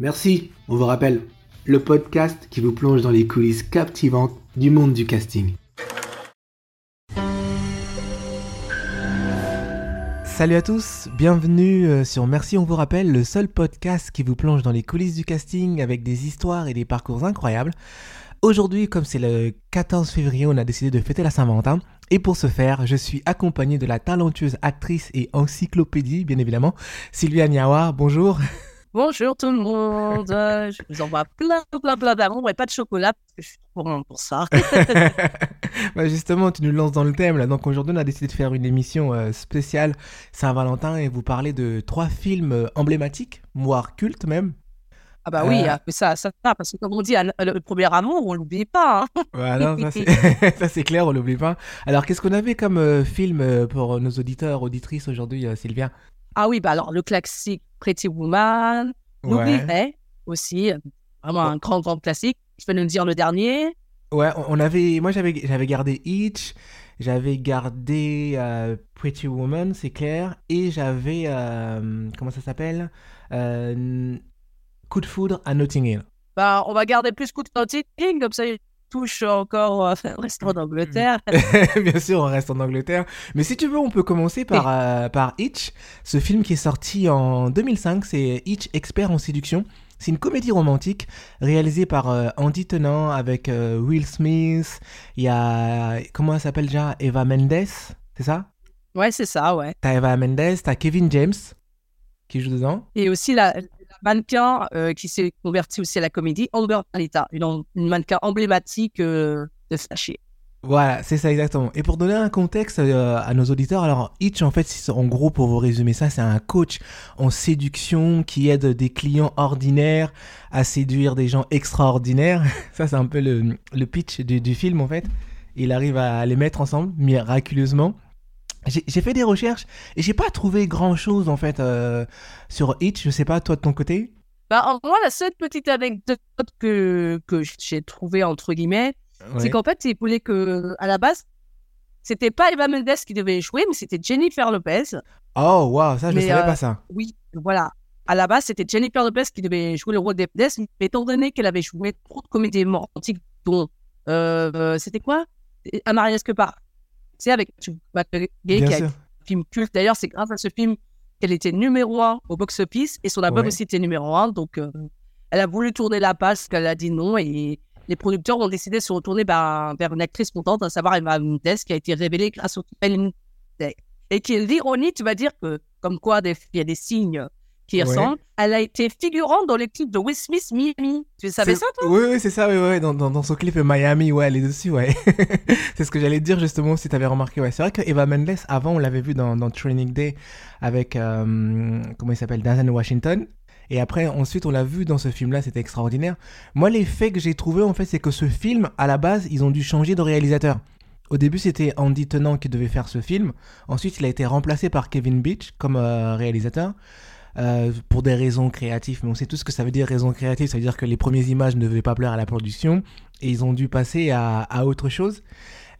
Merci, on vous rappelle, le podcast qui vous plonge dans les coulisses captivantes du monde du casting. Salut à tous, bienvenue euh, sur Merci on vous rappelle, le seul podcast qui vous plonge dans les coulisses du casting avec des histoires et des parcours incroyables. Aujourd'hui, comme c'est le 14 février, on a décidé de fêter la Saint-Valentin. Et pour ce faire, je suis accompagné de la talentueuse actrice et encyclopédie, bien évidemment, Sylvia Niawa. Bonjour. Bonjour tout le monde. Je vous envoie plein, plein, plein d'amour et pas de chocolat parce que je suis trop grande pour ça. bah justement, tu nous lances dans le thème là. Donc aujourd'hui, on a décidé de faire une émission euh, spéciale Saint-Valentin et vous parler de trois films euh, emblématiques, voire cultes même. Ah bah oui, euh... mais ça, ça, parce que comme on dit, le premier amour, on l'oublie pas. Hein. Voilà, ça c'est clair, on l'oublie pas. Alors, qu'est-ce qu'on avait comme euh, film pour nos auditeurs, auditrices aujourd'hui, Sylvia? Ah oui, bah alors le classique Pretty Woman, ouais. aussi, euh, vraiment un grand, grand classique. Je vais nous dire le dernier? Ouais, on avait, moi j'avais, j'avais gardé Itch, j'avais gardé euh, Pretty Woman, c'est clair, et j'avais, euh, comment ça s'appelle? Coup de foudre à Notting Hill. Bah, on va garder plus Coup de Notting Hill, comme ça touche encore, euh, on reste en Angleterre. Bien sûr, on reste en Angleterre. Mais si tu veux, on peut commencer par, euh, par Hitch, ce film qui est sorti en 2005. C'est Hitch, expert en séduction. C'est une comédie romantique réalisée par euh, Andy Tennant avec Will Smith. Il y a, comment elle s'appelle déjà? Eva Mendes, c'est ça? Ouais, c'est ça, ouais. T'as Eva Mendes, t'as Kevin James qui joue dedans. Et aussi la, mannequin euh, qui s'est converti aussi à la comédie, Amber Alita, une, mannequin emblématique euh, de Sachet. Voilà, c'est ça exactement. Et pour donner un contexte euh, à nos auditeurs, alors Hitch, en fait, en gros, pour vous résumer ça, c'est un coach en séduction qui aide des clients ordinaires à séduire des gens extraordinaires. ça, c'est un peu le, pitch du, film, en fait. Il arrive à les mettre ensemble, miraculeusement. J'ai fait des recherches et j'ai pas trouvé grand chose en fait euh, sur Hitch. Je sais pas, toi de ton côté? Bah, moi, la seule petite anecdote que, que j'ai trouvée entre guillemets, c'est qu'en fait, il voulait que, à la base, c'était pas Eva Mendes qui devait jouer, mais c'était Jennifer Lopez. Oh, waouh, ça, je savais pas euh, ça. Oui, voilà. À la base, c'était Jennifer Lopez qui devait jouer le rôle d'Eva mais étant donné qu'elle avait joué trop de comédies romantiques, dont. Euh, c'était quoi? Amaria Escobar sais, avec Gay, qui a un film culte. D'ailleurs, c'est grâce à ce film qu'elle était numéro un au box-office et son album aussi était numéro un. Donc, euh, elle a voulu tourner la page, qu'elle a dit non. Et les producteurs ont décidé de se retourner vers, vers une actrice montante, à savoir Emma Mendes, qui a été révélée grâce au film. Et qui est l'ironie, tu vas dire que, comme quoi, il y a des signes qui ressemble. Elle a été figurante dans les clips de Will Smith Miami. Tu savais ça, toi? Oui, oui c'est ça, oui, oui. Dans, dans, son clip Miami, ouais, elle est dessus, ouais. c'est ce que j'allais dire justement si tu avais remarqué. Ouais. C'est vrai que Eva Mendes, avant, on l'avait vu dans, dans, Training Day avec, euh, comment il s'appelle, Denzel Washington. Et après, ensuite, on l'a vu dans ce film-là, c'était extraordinaire. Moi, l'effet que j'ai trouvé, en fait, c'est que ce film, à la base, ils ont dû changer de réalisateur. Au début, c'était Andy Tennant qui devait faire ce film. Ensuite, il a été remplacé par Kevin Beach comme euh, réalisateur. Euh, pour des raisons créatives. Mais on sait tout ce que ça veut dire raison créative. Ça veut dire que les premières images ne devaient pas plaire à la production et ils ont dû passer à, autre chose.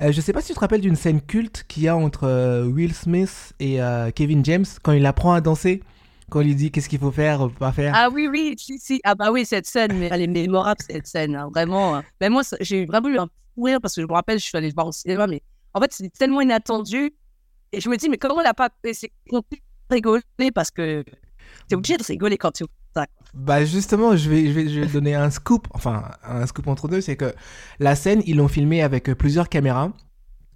Euh, je sais pas si tu te rappelles d'une scène culte qu'il y a entre euh, Will Smith et euh, Kevin James quand il apprend à danser. Quand il lui dit qu'est-ce qu'il faut faire, pas faire. Ah oui, oui, si, si. Ah bah oui, cette scène, mais elle est mémorable, cette scène, hein, vraiment. Mais moi, j'ai vraiment eu un rire parce que je me rappelle, je suis allée le voir au cinéma, mais en fait, c'est tellement inattendu. Et je me dis, mais comment elle a pas. C'est rigoler parce que T'es obligé de rigoler quand tu. Bah justement, je vais, je vais, je vais donner un scoop, enfin un scoop entre deux, c'est que la scène, ils l'ont filmée avec plusieurs caméras.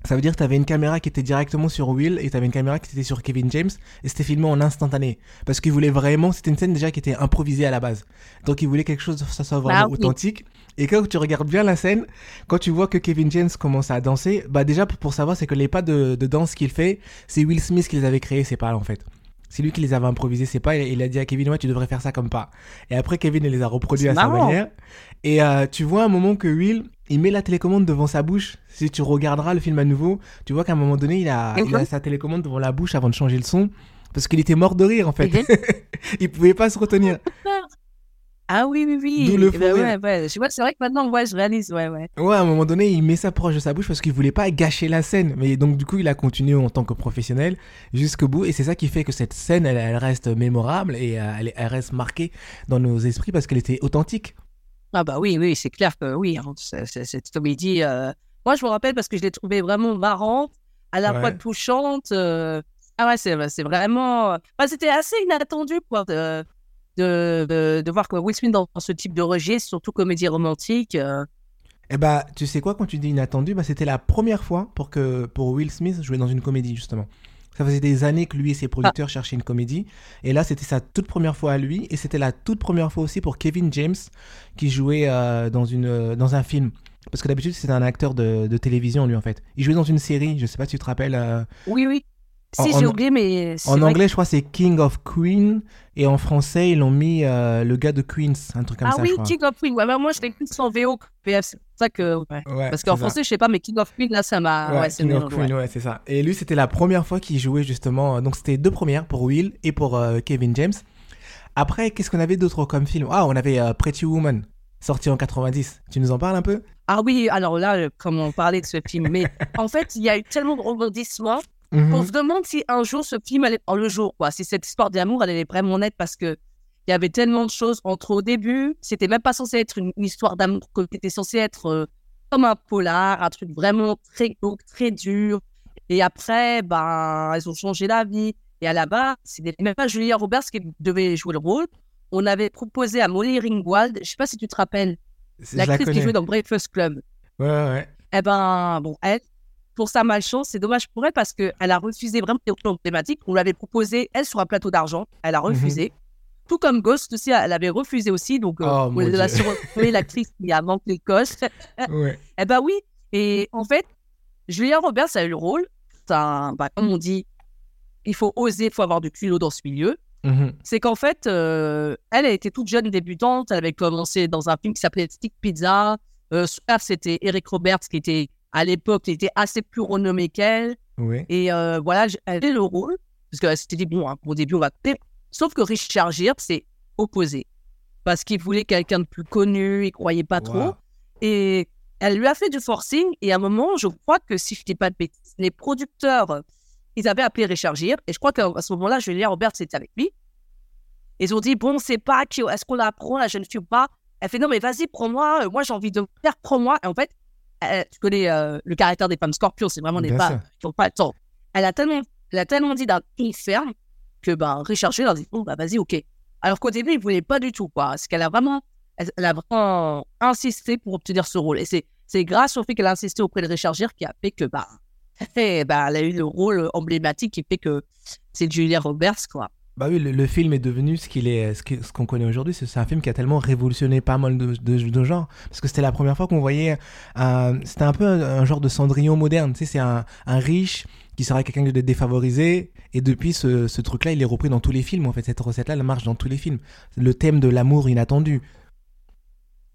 Ça veut dire que tu avais une caméra qui était directement sur Will et tu avais une caméra qui était sur Kevin James et c'était filmé en instantané. Parce qu'ils voulaient vraiment, c'était une scène déjà qui était improvisée à la base. Donc ils voulaient quelque chose, ça soit vraiment bah authentique. Et quand tu regardes bien la scène, quand tu vois que Kevin James commence à danser, bah déjà pour savoir c'est que les pas de, de danse qu'il fait, c'est Will Smith qui les avait créés, c'est pas en fait. C'est lui qui les avait improvisés, c'est pas. Il a dit à Kevin, ouais, tu devrais faire ça comme pas. Et après, Kevin, il les a reproduits à sa manière. Et euh, tu vois un moment que Will, il met la télécommande devant sa bouche. Si tu regarderas le film à nouveau, tu vois qu'à un moment donné, il a, il a sa télécommande devant la bouche avant de changer le son. Parce qu'il était mort de rire, en fait. il pouvait pas se retenir. Ah oui, oui, oui. D'où le Eh ben ouais, ouais. C'est vrai que maintenant, ouais, je réalise, ouais, ouais. Ouais, à un moment donné, il met ça proche de sa bouche parce qu'il voulait pas gâcher la scène. Mais donc, du coup, il a continué en tant que professionnel jusqu'au bout. Et c'est ça qui fait que cette scène, elle, elle reste mémorable et euh, elle, elle reste marquée dans nos esprits parce qu'elle était authentique. Ah bah oui, oui, c'est clair que oui, hein, cette comédie. euh, Moi, je me rappelle parce que je l'ai trouvée vraiment marrante, à la fois touchante. euh, Ah ouais, c'est c'est vraiment. Enfin, C'était assez inattendu, quoi, de, de, de voir que Will Smith dans, dans ce type de registre, surtout comédie romantique. euh, Et bah, tu sais quoi, quand tu dis inattendu, bah, c'était la première fois pour que pour Will Smith jouer dans une comédie, justement. Ça faisait des années que lui et ses producteurs cherchaient une comédie. Et là, c'était sa toute première fois à lui. Et c'était la toute première fois aussi pour Kevin James, qui jouait euh, dans, une, euh, dans un film. Parce que d'habitude, c'était un acteur de, de télévision, lui, en fait. Il jouait dans une série, je sais pas si tu te rappelles. euh, Oui, oui. En- Si, j'ai oublié, mais. en vrai anglais, je crois, c'est King of Queen. Et en français, ils l'ont mis euh, le gars de Queens, un truc comme ah ça, oui, je crois. King of Queen. Ouais, bah, moi, je l'ai plus en VO que PF. C'est pour ça que. ouais. Ouais, Parce qu'en français, je sais pas, mais King of Queen, là, ça m'a. Ouais, King of Queen, ouais. c'est ça. Et lui, c'était la première fois qu'il jouait justement. euh, Donc, c'était deux premières pour Will et pour euh, Kevin James. Après, qu'est-ce qu'on avait d'autre comme film? Ah, on avait euh, Pretty Woman, sorti en 90. Tu nous en parles un peu? Ah oui, alors là, comme on parlait de ce film, mais en fait, il y a eu tellement de rebondissements Mhm. qu'on se demande si un jour ce film allait en le jour, quoi. Si cette histoire d'amour, elle allait vraiment naître parce que il y avait tellement de choses entre au début, c'était même pas censé être une, une histoire d'amour, que c'était censé être euh, comme un polar, un truc vraiment très glauque, très dur. Et après, ben, elles ont changé la vie. Et à la base, c'était même pas Julia Roberts qui devait jouer le rôle. On avait proposé à Molly Ringwald, je sais pas si tu te rappelles, Je la l'actrice qui jouait dans Breakfast Club. Ouais, ouais. Eh ben, bon, elle, pour sa malchance, c'est dommage pour elle parce qu'elle a refusé vraiment des rôles emblématiques. On lui avait proposé, elle, sur un plateau d'argent. Elle a refusé. Tout comme Ghost aussi, elle avait refusé aussi. Donc, euh, Mhm. Oh, on mon a Dieu. surnommé l'actrice qui a manqué coche. Ouais. Eh ben oui. Et en fait, Julia Roberts a eu le rôle. Un- bah, comme on dit, il faut oser, il faut avoir du culot dans ce milieu. Mhm. C'est qu'en fait, euh, elle, elle était toute jeune débutante. Elle avait commencé dans un film qui s'appelait Stick Pizza. Euh, son père, c'était Eric Roberts, qui était, à l'époque, était assez plus renommé qu'elle. Et euh, voilà, elle avait le rôle. Parce qu'elle s'était dit, bon, hein, au début, on va couper. Sauf que Richard Gere s'est opposé. Parce qu'il voulait quelqu'un de plus connu, il croyait pas trop. Et elle lui a fait du forcing. Et à un moment, je crois que si je dis pas de bêtises, les producteurs, euh, ils avaient appelé Richard Gere. Et je crois qu'à ce moment-là, Julia Roberts était avec lui. Ils ont dit, bon, c'est pas qui, est-ce qu'on la prend, la jeune fille ou pas? Elle fait, non, mais vas-y, prends-moi. euh, Moi, j'ai envie de faire, prends-moi. Et en fait, euh, tu connais euh, le caractère des femmes scorpions, c'est vraiment des femmes qui n'ont pas le temps. Elle a tellement, elle a tellement dit d'un ton ferme que ben, Richard a dit, bon, bah, vas-y, ok. Alors qu'au début, il voulait pas du tout, quoi. Parce qu'elle a vraiment, elle, elle a vraiment insisté pour obtenir ce rôle. Et c'est, c'est grâce au fait qu'elle a insisté auprès de Richard Gere qui a fait que, bah, eh ben, elle a eu le rôle emblématique qui fait que c'est Julia Roberts, quoi. Bah oui, le, le film est devenu ce qu'il est, ce qui- ce qu'on connaît aujourd'hui. C'est un film qui a tellement révolutionné pas mal de, de, de genres. Parce que c'était la première fois qu'on voyait. un- C'était un peu un, un genre de Cendrillon moderne. Tu sais, c'est un, un riche qui serait quelqu'un de défavorisé. Et depuis, ce, ce truc-là, il est repris dans tous les films. En fait, cette recette-là, elle marche dans tous les films. Le thème de l'amour inattendu.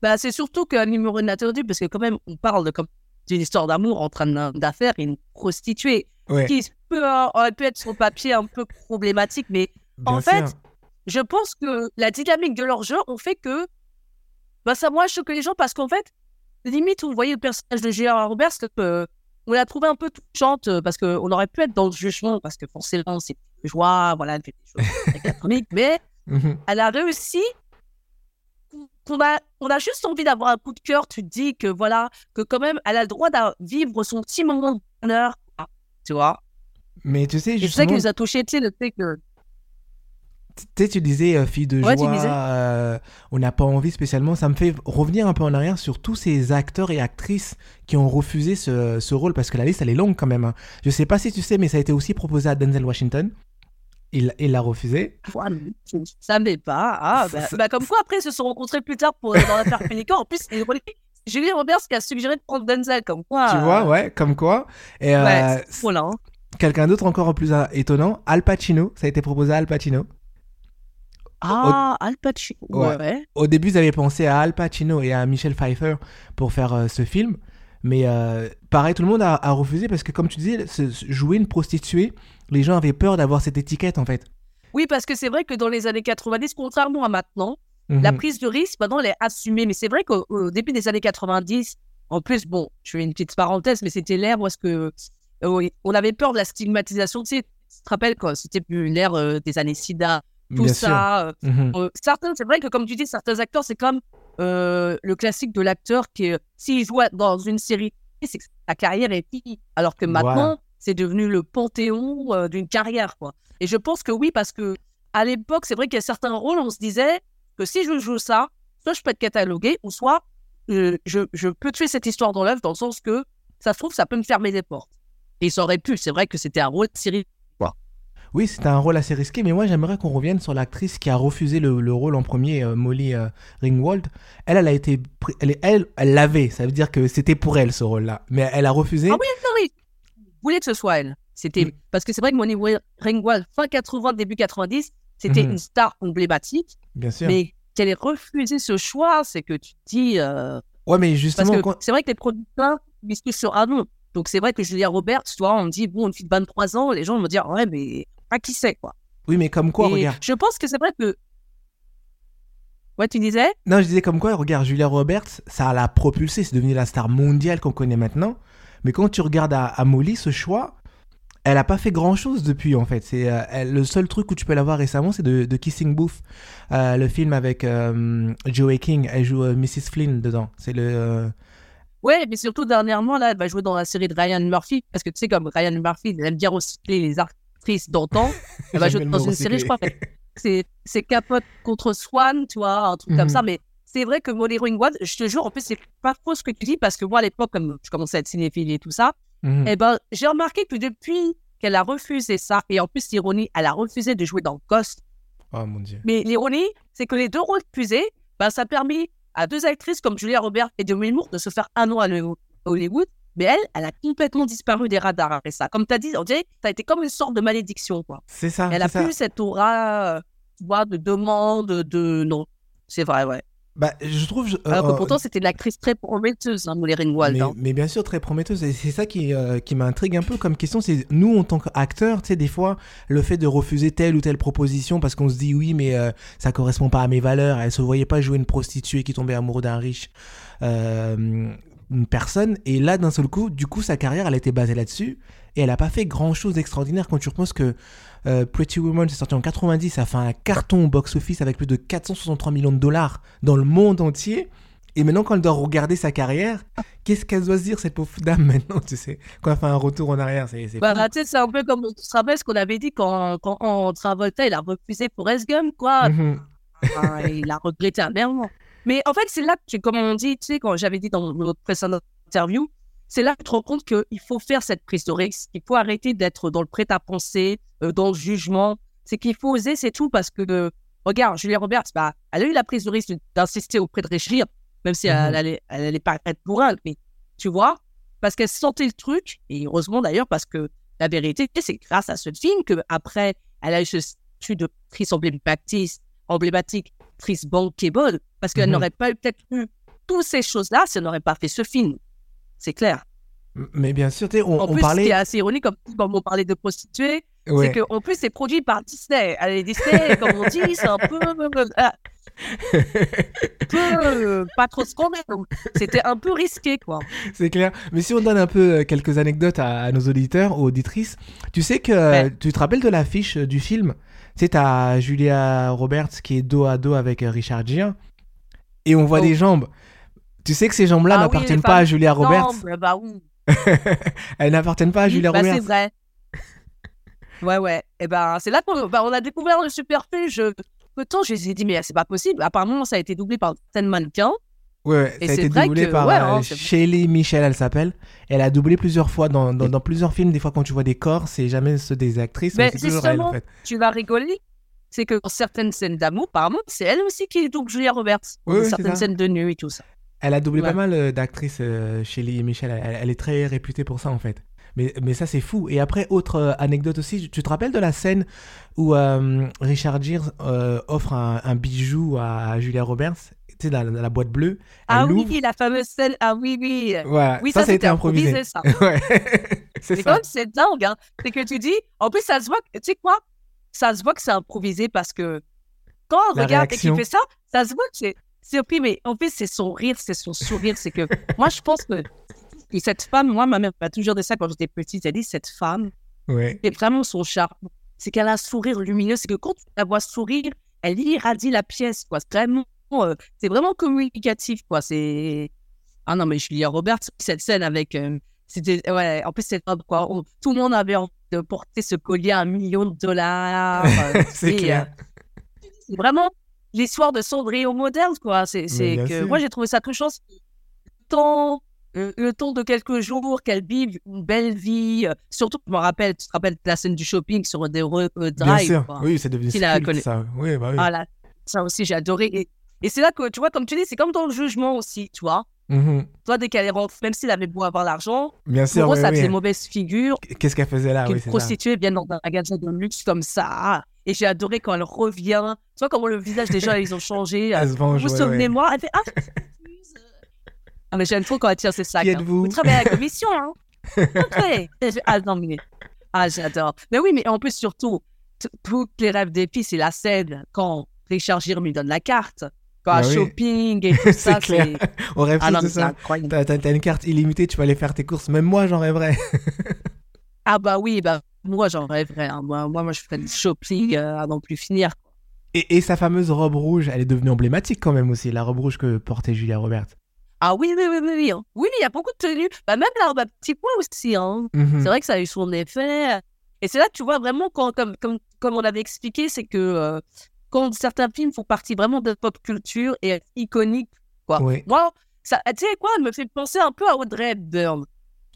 Bah, c'est surtout qu'un numéro inattendu, parce que quand même, on parle comme, d'une histoire d'amour entre un d'affaires et une prostituée, Ouais, qui peut, euh, aurait pu être sur le papier un peu problématique, mais bien en fait, je pense que la dynamique de leur jeu ont fait que bah, ça moins choqué les gens parce qu'en fait, limite, vous voyez le personnage de Gérard Roberts, euh, on l'a trouvé un peu touchante euh, parce qu'on aurait pu être dans le jugement parce que forcément, c'est joie, voilà, elle fait des choses très mais Mhm. elle a réussi. qu'on a, on a juste envie d'avoir un coup de cœur. Tu te dis que voilà, que quand même, elle a le droit de vivre son petit moment de bonheur. Tu vois Mais tu sais, Et c'est ça justement, qui nous a touché, tu sais, le fait que. Tu sais, tu disais euh, fille de Ouais, joie, euh, on n'a pas envie spécialement. Ça me fait revenir un peu en arrière sur tous ces acteurs et actrices qui ont refusé ce, ce rôle parce que la liste elle est longue quand même. hein. Je sais pas si tu sais, mais ça a été aussi proposé à Denzel Washington. Il il l'a refusé. Je ne savais pas. Ah, bah, Ça- bah, comme quoi, après, ils se sont rencontrés plus tard pour, dans l'affaire Pélican. En plus, Julie Roberts qui a suggéré de prendre Denzel, comme quoi. Tu euh, vois, ouais, comme quoi. Et euh, Ouais, hein. quelqu'un d'autre encore plus euh, étonnant, Al Pacino. Ça a été proposé à Al Pacino. Ah, Al Pacino. Ouais. Ouais. Au début, ils avaient pensé à Al Pacino et à Michel Pfeiffer pour faire euh, ce film. Mais euh, pareil, tout le monde a, a refusé parce que, comme tu disais, jouer une prostituée, les gens avaient peur d'avoir cette étiquette en fait. Oui, parce que c'est vrai que dans les années 90, contrairement à maintenant, La Mhm. prise de risque, maintenant, elle est assumée. Mais c'est vrai qu'au au début des années 90, en plus, bon, je fais une petite parenthèse, mais c'était l'ère où est-ce que euh, oui, on avait peur de la stigmatisation. Tu sais, tu te rappelles quand c'était plus l'ère euh, des années SIDA, tout Bien ça. euh, Mhm. euh, certains, c'est vrai que comme tu dis, certains acteurs, c'est comme euh, le classique de l'acteur qui, s'il joue dans une série, c'est que sa carrière est finie. Alors que Voilà. maintenant, c'est devenu le panthéon d'une carrière, quoi. Et je pense que oui, parce que à l'époque, c'est vrai qu'il y a certains rôles, on se disait que si je joue ça, soit je peux être catalogué, ou soit euh, je, je peux tuer cette histoire dans l'œuvre, dans le sens que ça se trouve, ça peut me fermer des portes. Et ça aurait pu, c'est vrai que c'était un rôle de série. Oui, c'était un rôle assez risqué, mais moi j'aimerais qu'on revienne sur l'actrice qui a refusé le, le rôle en premier, euh, Molly euh, Ringwald. Elle, elle a été, elle, elle, elle l'avait, ça veut dire que c'était pour elle ce rôle-là, mais elle a refusé. Ah oui, oui. Je voulais que ce soit elle. C'était Mm. parce que c'est vrai que Moni Ringwald, fin 80, début 90, c'était Mhm. une star emblématique, Bien sûr. mais qu'elle ait refusé ce choix, c'est que tu te dis. euh, Ouais, mais Parce justement, que quand- c'est vrai que les producteurs misent sur un nom. Donc c'est vrai que Julia Roberts, tu vois, on me dit, bon, une fille de 23 ans, les gens vont me dire, ouais, mais pas qui c'est, quoi. oui, mais comme quoi, Et regarde. Je pense que c'est vrai que. Ouais, tu disais? Non, je disais comme quoi, regarde, Julia Roberts, ça l'a propulsée, c'est devenu la star mondiale qu'on connaît maintenant. Mais quand tu regardes à, à Molly, ce choix, elle a pas fait grand chose depuis en fait. C'est euh, elle- le seul truc où tu peux la voir récemment, c'est de, de Kissing Booth, Euh, le film avec euh, Joey King. Elle joue euh, Mrs. Flynn dedans. C'est le. Ouais, mais surtout dernièrement, là, elle va jouer dans la série de Ryan Murphy. Parce que tu sais, comme Ryan Murphy, il aime bien recycler les d'antan. Elle va jouer dans une série, je crois. C'est Capote contre Swan, tu vois, un truc Mhm. comme ça. Mais c'est vrai que Molly Ringwald, je te jure, en plus, c'est pas faux ce que tu dis. Parce que moi, à l'époque, comme je commençais à être cinéphile et tout ça, Mhm. Eh ben, j'ai remarqué que depuis qu'elle a refusé ça, et en plus, l'ironie, elle a refusé de jouer dans Ghost. Oh mon dieu. Mais l'ironie, c'est que les deux rôles refusés, ben, ça a permis à deux actrices comme Julia Roberts et Demi Moore de se faire un nom à Hollywood. Mais elle, elle a complètement disparu des radars après ça. Comme tu as dit, on dirait que ça a été comme une sorte de malédiction. Quoi. C'est ça. Elle a ça. plus cette aura, euh, tu vois, de demande, de. Non. C'est vrai, ouais. Bah, je trouve. je- Alors que euh, pourtant, c'était une actrice très prometteuse, hein, Molly Ringwald. Mais, hein. mais bien sûr, très prometteuse. Et c'est ça qui, euh, qui m'intrigue un peu comme question. C'est nous, en tant qu'acteurs, tu sais, des fois, le fait de refuser telle ou telle proposition parce qu'on se dit oui, mais euh, ça correspond pas à mes valeurs. Elle se voyait pas jouer une prostituée qui tombait amoureux d'un riche. Une personne et là d'un seul coup du coup sa carrière elle était basée là-dessus et elle a pas fait grand chose d'extraordinaire quand tu repenses que euh, Pretty Woman c'est sorti en 90 ça a fait un carton au box-office avec plus de 463 millions de dollars dans le monde entier et maintenant, quand elle doit regarder sa carrière, qu'est-ce qu'elle doit se dire, cette pauvre dame, maintenant, tu sais Quand elle fait un retour en arrière, c'est... c'est Bah, sais, c'est un peu comme, tu te rappelles ce qu'on avait dit quand, quand, quand Travolta, il a refusé pour Gump, quoi. Mhm. Enfin, il a regretté amèrement. Mais en fait, c'est là que, comme on dit, tu sais, quand j'avais dit dans notre précédente interview, c'est là que tu te rends compte qu'il faut faire cette prise de risque. Il faut arrêter d'être dans le prêt-à-penser, euh, dans le jugement. C'est qu'il faut oser, c'est tout, parce que, euh, regarde, Julia Roberts, bah, elle a eu la prise de risque d'insister auprès de Richard, même si Mhm. elle, allait, elle allait pas être pour elle, mais tu vois, parce qu'elle sentait le truc, et heureusement d'ailleurs, parce que la vérité, c'est grâce à ce film que après elle a eu ce statut de actrice emblématique, emblématique, actrice bankable, parce qu'elle Mhm. n'aurait pas eu- peut-être eu toutes ces choses-là si elle n'aurait pas fait ce film. C'est clair. Mais bien sûr, on, En on plus, ce parlait... qui est assez ironique, comme, comme on parlait de prostituées, Ouais. c'est qu'en plus, c'est produit par Disney. Allez, Disney, comme on dit, c'est un peu. ah, peu, pas trop scandale. Donc, C'était un peu risqué, quoi. C'est clair. Mais si on donne un peu euh, quelques anecdotes à, à nos auditeurs, aux auditrices, tu sais que Ouais. tu te rappelles de l'affiche du film? Sais, t'as Julia Roberts qui est dos à dos avec euh, Richard Gere et on voit Oh. des jambes. Tu sais que ces jambes-là Ah n'appartiennent pas à Julia Roberts? Bah, oui. Elles n'appartiennent pas à Julia Bah, Roberts. C'est vrai. Ouais, ouais. Et ben, c'est là qu'on bah, on a découvert le superfuge. Temps, je me suis dit, mais c'est pas possible. Apparemment, ça a été doublé par certaines mannequins. Ouais, Et ça a été doublé que- par ouais, euh, hein, Shelley Michel, elle s'appelle. Elle a doublé plusieurs fois dans, dans, dans plusieurs films. Des fois, quand tu vois des corps, c'est jamais ceux des actrices, mais, Mais c'est toujours elle, en fait. Tu vas rigoler. C'est que dans certaines scènes d'amour, apparemment, c'est elle aussi qui double Julia Roberts. Certaines scènes de nuit et tout ça. Elle a doublé pas mal euh, d'actrices, euh, Shelley Michel. Elle, elle est très réputée pour ça, en fait. Mais, mais ça, c'est fou. Et après, autre euh, anecdote aussi, tu te rappelles de la scène où euh, Richard Gere euh, offre un, un bijou à Julia Roberts? Sais, dans, dans la boîte bleue. Ah oui, la fameuse scène. Ah oui, oui. Ça, ça, c'était improvisé. ça. ouais. c'est comme c'est dingue, hein. C'est que tu dis, en plus, ça se voit, tu sais quoi Ça se voit que c'est improvisé parce que quand on La regarde et qu'il fait ça, ça se voit que c'est surpris, mais en fait, c'est son rire, c'est son sourire. C'est que moi, je pense que et cette femme, moi, ma mère m'a toujours dit ça quand j'étais petite. Elle dit cette femme, Ouais. c'est vraiment son charme. C'est qu'elle a un sourire lumineux. C'est que quand tu la vois sourire, elle irradie la pièce, quoi. C'est vraiment, euh, c'est vraiment communicatif, quoi. C'est. Ah non, mais Julia Roberts, cette scène avec. euh, c'était. Ouais, en plus, c'est pas quoi. on- tout le monde avait envie de porter ce collier à un million de dollars. euh, C'est clair. c'est vraiment l'histoire de Cendrillon moderne, quoi. C'est c'est bien que sûr. moi, j'ai trouvé ça touchant. c'est que Le temps, de quelques jours qu'elle vive une belle vie. surtout, je me rappelle, tu te rappelles de la scène du shopping sur des euh, Bien drive. sûr. quoi. Oui, c'est devenu culte, ça. Oui, bah oui. Ah là, ça aussi, j'ai adoré. Et, et c'est là que, tu vois, comme tu dis, c'est comme dans le jugement aussi, tu vois. Mhm. Toi, dès qu'elle est rentrée, même s'il avait beau avoir l'argent, Bien sûr. eux, oui, ça oui. faisait mauvaise figure Qu'est-ce qu'elle faisait là? qu'une Oui, prostituée vienne dans un magasin de luxe comme ça. Et j'ai adoré quand elle revient. Tu vois comment le visage des gens, ils ont changé. Elle se venge, Vous ouais, souvenez-moi Elle fait Ah. Ah, mais j'aime trop quand elle tire ses sacs. Qui hein. Vous travaillez à la commission, hein je- Ah, non, mais. Ah, j'adore. Mais oui, mais en plus, surtout, t- tous les rêves des filles, c'est la scène quand Richard Gere lui donne la carte. Bah oui. shopping et tout ça, C'est clair. On rêve Ah tous non, de ça. T'as, une carte illimitée, tu peux aller faire tes courses. Même moi, j'en rêverais. Ah, bah oui, bah, moi, j'en rêverais. hein. Moi, moi, moi, je ferais du shopping euh, à n'en plus finir. Et, et sa fameuse robe rouge, elle est devenue emblématique quand même aussi, la robe rouge que portait Julia Roberts. Ah oui, oui, oui, oui, oui. hein. Oui, il y a beaucoup de tenues. Bah, même la robe à petits pois aussi. Hein. Mhm. C'est vrai que ça a eu son effet. Et c'est là que tu vois vraiment, quand, comme, comme, comme on avait expliqué, c'est que euh, quand certains films font partie vraiment de pop culture et iconiques, quoi. Oui. Moi, ça, tu sais quoi, elle me fait penser un peu à Audrey Hepburn.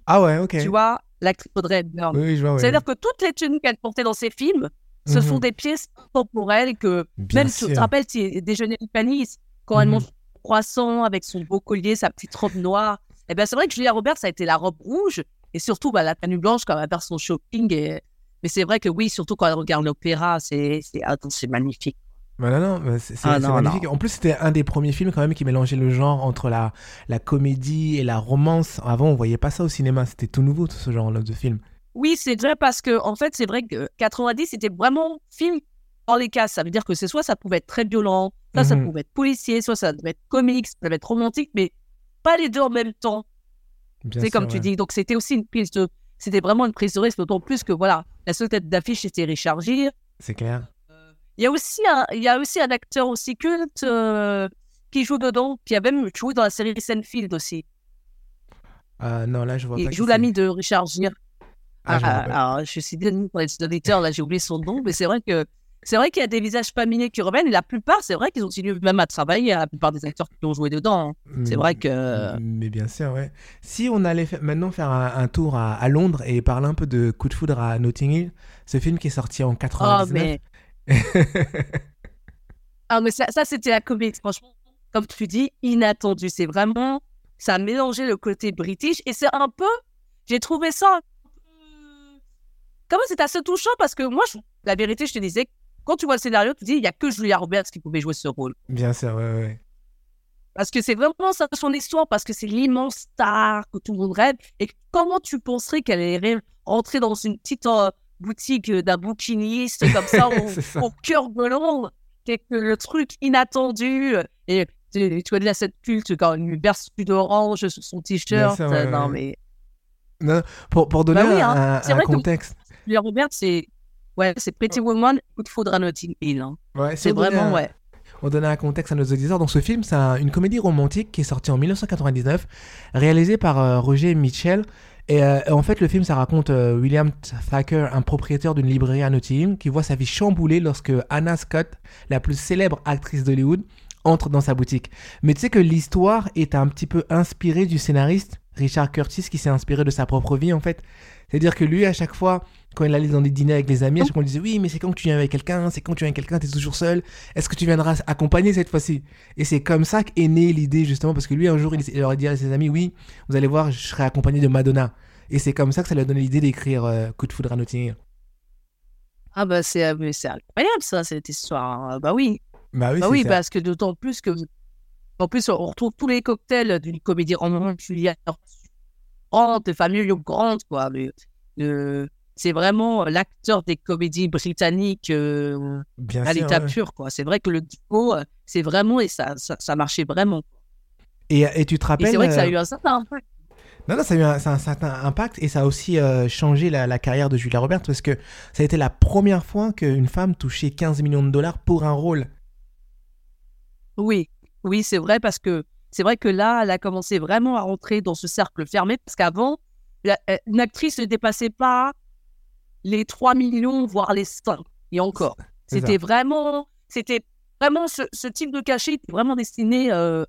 Ah ouais, ok. Tu vois, l'actrice Audrey Hepburn. Oui, je vois. C'est-à-dire que toutes les tenues qu'elle portait dans ses films, ce Mhm. sont des pièces temporelles que Bien même tu te sûr. rappelles, déjeuner du Panis, quand elle Mhm. mange son croissant avec son beau collier, sa petite robe noire. Eh bien, c'est vrai que Julia Roberts, ça a été la robe rouge et surtout bah, la tenue blanche quand elle va faire son shopping. Et... Mais c'est vrai que oui, surtout quand elle regarde l'opéra, c'est magnifique. Bah non, non, c'est, Ah non, magnifique. En plus, c'était un des premiers films quand même qui mélangeait le genre entre la, la comédie et la romance. Avant, on voyait pas ça au cinéma. C'était tout nouveau, tout ce genre de film. Oui, c'est vrai parce que en fait, c'est vrai que 90, c'était vraiment film dans les cas. Ça veut dire que c'est soit ça pouvait être très violent, soit ça Mhm. pouvait être policier, soit ça devait être comique, ça devait être romantique, mais pas les deux en même temps. C'est comme tu dis. Donc, c'était aussi une prise de. C'était vraiment une prise de risque, d'autant plus que voilà, la seule tête d'affiche c'était Richard Gere. C'est clair. Il y a aussi un, il y a aussi un acteur aussi culte euh, qui joue dedans, qui a même joué dans la série Seinfeld aussi. Ah non, là, je vois pas. Il joue l'ami de Richard Gere. Ah, je Ah, rappelle. alors, je suis désolée pour les auditeurs, là j'ai oublié son nom, mais c'est vrai que c'est vrai qu'il y a des visages familiers qui reviennent et la plupart, c'est vrai qu'ils continuent même à travailler, la plupart des acteurs qui ont joué dedans. hein. C'est vrai que. Mais bien sûr, ouais. Si on allait fa- maintenant faire un, un tour à, à Londres et parler un peu de Coup de foudre à Notting Hill, ce film qui est sorti en Oh, 99. mais. Ah, mais ça, ça c'était la comédie, franchement, comme tu dis, inattendu. C'est vraiment. Ça a mélangé le côté british et c'est un peu. J'ai trouvé ça. Comment c'est assez touchant parce que moi, je- la vérité, je te disais, quand tu vois le scénario, tu te dis, il n'y a que Julia Roberts qui pouvait jouer ce rôle. Bien sûr, ouais, ouais. Parce que c'est vraiment ça son histoire, parce que c'est l'immense star que tout le monde rêve. Et comment tu penserais qu'elle allait rentrer dans une petite euh, boutique euh, d'un bouquiniste comme ça, au, C'est ça. au cœur de Londres, que que le truc inattendu. Et tu, tu la scène culte quand il lui berce d'orange sur son t-shirt. Ouais, euh, non, mais Pour, pour donner Bah oui, un, hein. un- que- contexte. Julia Roberts, c'est. Ouais, c'est Pretty Woman, coup de foudre à Notting Hill. hein. Ouais, C'est vraiment, un- ouais. On donner un contexte à nos auditeurs. Donc, ce film, c'est un- une comédie romantique qui est sortie en 1999, réalisée par euh, Roger Mitchell. Et euh, en fait, le film, ça raconte euh, William Thacker, un propriétaire d'une librairie à Nottingham, qui voit sa vie chamboulée lorsque Anna Scott, la plus célèbre actrice d'Hollywood, entre dans sa boutique. Mais tu sais que l'histoire est un petit peu inspirée du scénariste Richard Curtis, qui s'est inspiré de sa propre vie, en fait. C'est-à-dire que lui, à chaque fois, quand il allait dans des dîners avec les amis, à chaque fois, on lui disait Oui, mais c'est quand que tu viens avec quelqu'un, c'est quand tu viens avec quelqu'un, t'es toujours seul. Est-ce que tu viendras accompagner cette fois-ci? Et c'est comme ça qu'est née l'idée, justement, parce que lui, un jour, il, il aurait dit à ses amis Oui, vous allez voir, je serai accompagné de Madonna. Et c'est comme ça que ça lui a donné l'idée d'écrire euh, Coup de foudre à. Ah, bah, c'est euh, mais c'est incroyable, ça, cette histoire. hein. Bah oui. Bah oui, Bah oui, parce que d'autant plus que. En plus, on retrouve tous les cocktails d'une comédie romantique grande, famille grande, quoi. Le, le, c'est vraiment l'acteur des comédies britanniques euh, Bien à l'état ouais. pur, quoi. C'est vrai que le duo, euh, c'est vraiment, et ça, ça, ça marchait vraiment. Et, et tu te rappelles c'est vrai que ça a euh, eu un certain impact. Non, non, ça a eu un, certain impact et ça a aussi euh, changé la, la carrière de Julia Roberts parce que ça a été la première fois qu'une femme touchait 15 millions de dollars pour un rôle. Oui, oui, c'est vrai parce que c'est vrai que là, elle a commencé vraiment à rentrer dans ce cercle fermé parce qu'avant, euh, une actrice ne dépassait pas les 3 millions, voire les 5. Et encore. C'était vraiment, c'était vraiment ce, ce type de cachet était vraiment destiné euh,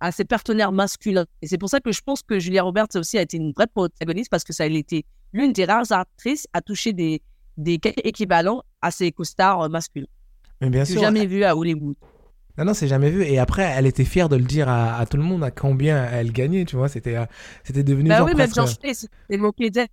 à ses partenaires masculins. Et c'est pour ça que je pense que Julia Roberts aussi a été une vraie protagoniste parce que ça a été l'une des rares actrices à toucher des, des équivalents à ses co-stars euh, masculins. Mais bien sûr, jamais vu à Hollywood. non, non, c'est jamais vu. Et après, elle était fière de le dire à, à tout le monde à combien elle gagnait, tu vois. C'était, euh, c'était devenu Bah genre oui, même presque- George Clooney s'est moqué d'elle.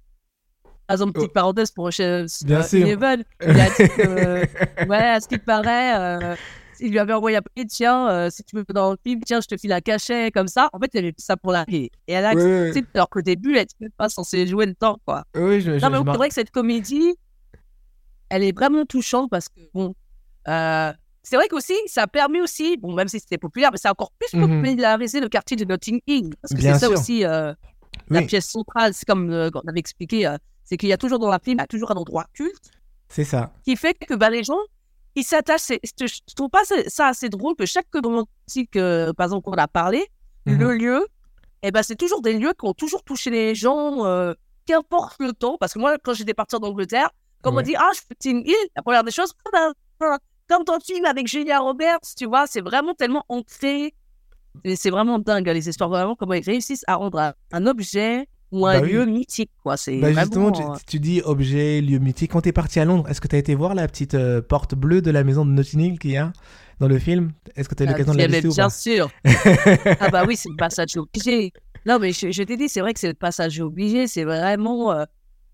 Par exemple, petite Oh. parenthèse pour chez Bien euh, sûr. Eleven, il a dit que, ouais, à ce qui paraît, euh, il lui avait envoyé un tiens, euh, si tu veux dans le film, tiens, je te file un cachet, comme ça. En fait, il avait fait ça pour la Et elle a Ouais, ouais, accepté, alors qu'au début, elle n'était même pas censée jouer le temps, quoi. Oui, je, je- Non, mais je c'est vrai que cette comédie, elle est vraiment touchante parce que, bon, euh, c'est vrai qu'aussi, ça permet aussi, bon, même si c'était populaire, mais ça a encore plus Mhm. popularisé le quartier de Notting Hill. Parce que c'est ça aussi, euh, la pièce centrale, c'est comme euh, on avait expliqué, euh, c'est qu'il y a toujours dans la film, il y a toujours un endroit culte c'est ça. qui fait que bah, les gens, ils s'attachent. Je trouve pas ça assez drôle que chaque romantique, euh, par exemple, qu'on a parlé, Mhm. le lieu, eh ben, c'est toujours des lieux qui ont toujours touché les gens, euh, qu'importe le temps. Parce que moi, quand j'étais partie en Angleterre, quand on Ouais. me dit, ah, je fais Team Hill, la première des choses, ah ben, ah, comme ton film avec Julia Roberts, tu vois, c'est vraiment tellement ancré. C'est vraiment dingue, hein, les histoires, vraiment, comment ils réussissent à rendre un, un objet ou un Bah oui. lieu mythique, quoi. C'est Bah justement, euh, tu, tu dis objet, lieu mythique. Quand t'es parti à Londres, est-ce que t'as été voir la petite euh, porte bleue de la maison de Notting Hill qu'il y a dans le film? Est-ce que t'as eu Ah, l'occasion de la visiter bien sûr. ah bah oui, c'est le passage obligé. Non, mais je, je t'ai dit, c'est vrai que c'est le passage obligé. C'est vraiment... euh,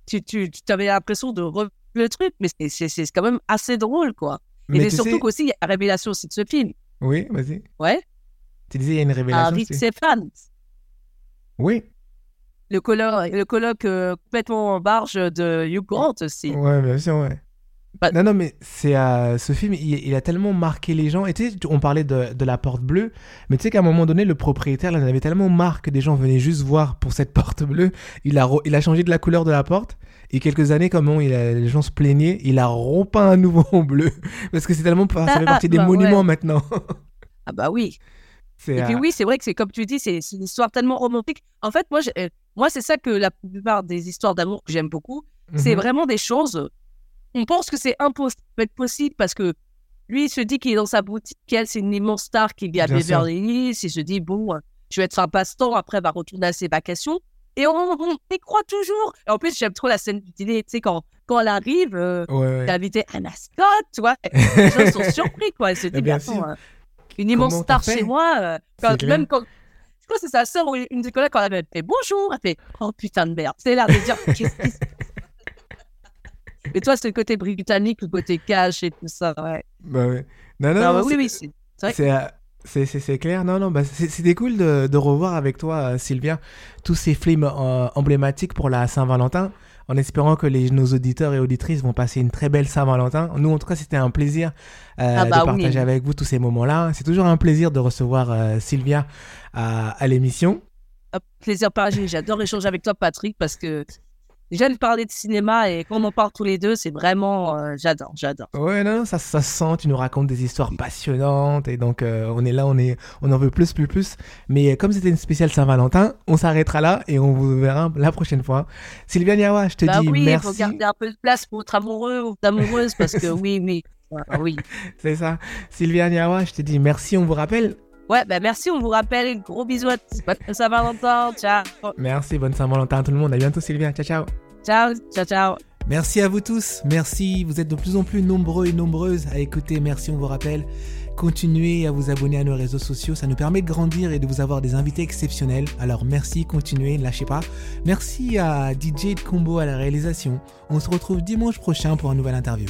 tu, tu, tu avais l'impression de revivre le truc, mais c'est- quand même assez drôle, quoi. Et Mais tu surtout sais- qu'aussi, il y a la révélation aussi de ce film. Oui, vas-y. Ouais. Tu disais il y a une révélation. Rick c'est- Stéphane, Oui. Le colloque, le colloque euh, complètement en barge de Hugh Grant aussi. Ouais, bien sûr, ouais. Bah- Non, non, mais c'est euh, ce film, il, il a tellement marqué les gens. Et tu sais, on parlait de, de la porte bleue, mais tu sais qu'à un moment donné, le propriétaire, il en avait tellement marre que des gens venaient juste voir pour cette porte bleue. Il a, il a changé de la couleur de la porte. Et quelques années, comment il a- les gens se plaignaient, il a repeint à nouveau en bleu. Parce que c'est tellement, ça fait Ah, partie des bah monuments ouais. maintenant. Ah bah oui. Et puis euh, oui, c'est vrai que c'est comme tu dis, c'est une histoire tellement romantique. En fait, moi, euh, moi c'est ça que la plupart des histoires d'amour que j'aime beaucoup, c'est mhm. vraiment des choses. On pense que c'est impossible possible parce que lui, il se dit qu'il est dans sa boutique, elle, c'est une immense star qui vit à. Beverly Hills. Il se dit, bon, euh, je vais être un passe-temps, après, il va retourner à ses vacations. Et on, on y croit toujours. Et en plus, j'aime trop la scène du dîner, tu sais, quand, quand elle arrive, euh, Ouais, ouais. t'as invité mascotte, tu vois. Les gens sont surpris, quoi. Ils se Mais disent, bien sûr. euh, une immense Comment star chez moi. euh, quand- même quand. Je crois que c'est sa sœur ou une des collègues, quand elle fait bonjour, elle fait oh putain de merde. C'est l'air de dire qu'est-ce qui se Et toi, c'est le côté britannique, le côté cash et tout ça. Ouais. Bah ouais. Non, non, non, bah oui, c'est- oui, c'est c'est vrai. C'est, euh, c'est, c'est, clair, non, non, bah, c'est- c'était cool de, de revoir avec toi, euh, Sylvia, tous ces films euh, emblématiques pour la Saint-Valentin, en espérant que les, nos auditeurs et auditrices vont passer une très belle Saint-Valentin. Nous, en tout cas, c'était un plaisir euh, Ah bah de partager oui. avec vous tous ces moments-là. C'est toujours un plaisir de recevoir euh, Sylvia à, à l'émission. Un plaisir partagé. J'adore échanger avec toi, Patrick, parce que j'aime parler de cinéma et quand on en parle tous les deux, c'est vraiment. euh, j'adore, j'adore. Ouais, non, ça, ça se sent, tu nous racontes des histoires passionnantes, et donc euh, on est là, on, est, on en veut plus, plus, plus. Mais euh, comme c'était une spéciale Saint-Valentin, on s'arrêtera là et on vous verra la prochaine fois. Sylvia Niawa, je te Bah dis oui, il merci. faut garder un peu de place pour votre amoureux ou votre amoureuse, parce que oui, oui. Ah oui. C'est ça. Sylvia Niawa, je te dis merci, on vous rappelle. Ouais, bah merci, on vous rappelle. Gros bisous à tous. Bonne Saint-Valentin. Ciao. Merci, bonne Saint-Valentin à tout le monde. À bientôt, Sylvia. Ciao, ciao. Ciao, ciao, ciao. Merci à vous tous. Merci. Vous êtes de plus en plus nombreux et nombreuses à écouter. Merci, on vous rappelle. Continuez à vous abonner à nos réseaux sociaux. Ça nous permet de grandir et de vous avoir des invités exceptionnels. Alors merci, continuez, ne lâchez pas. Merci à DJ de Combo à la réalisation. On se retrouve dimanche prochain pour une nouvelle interview.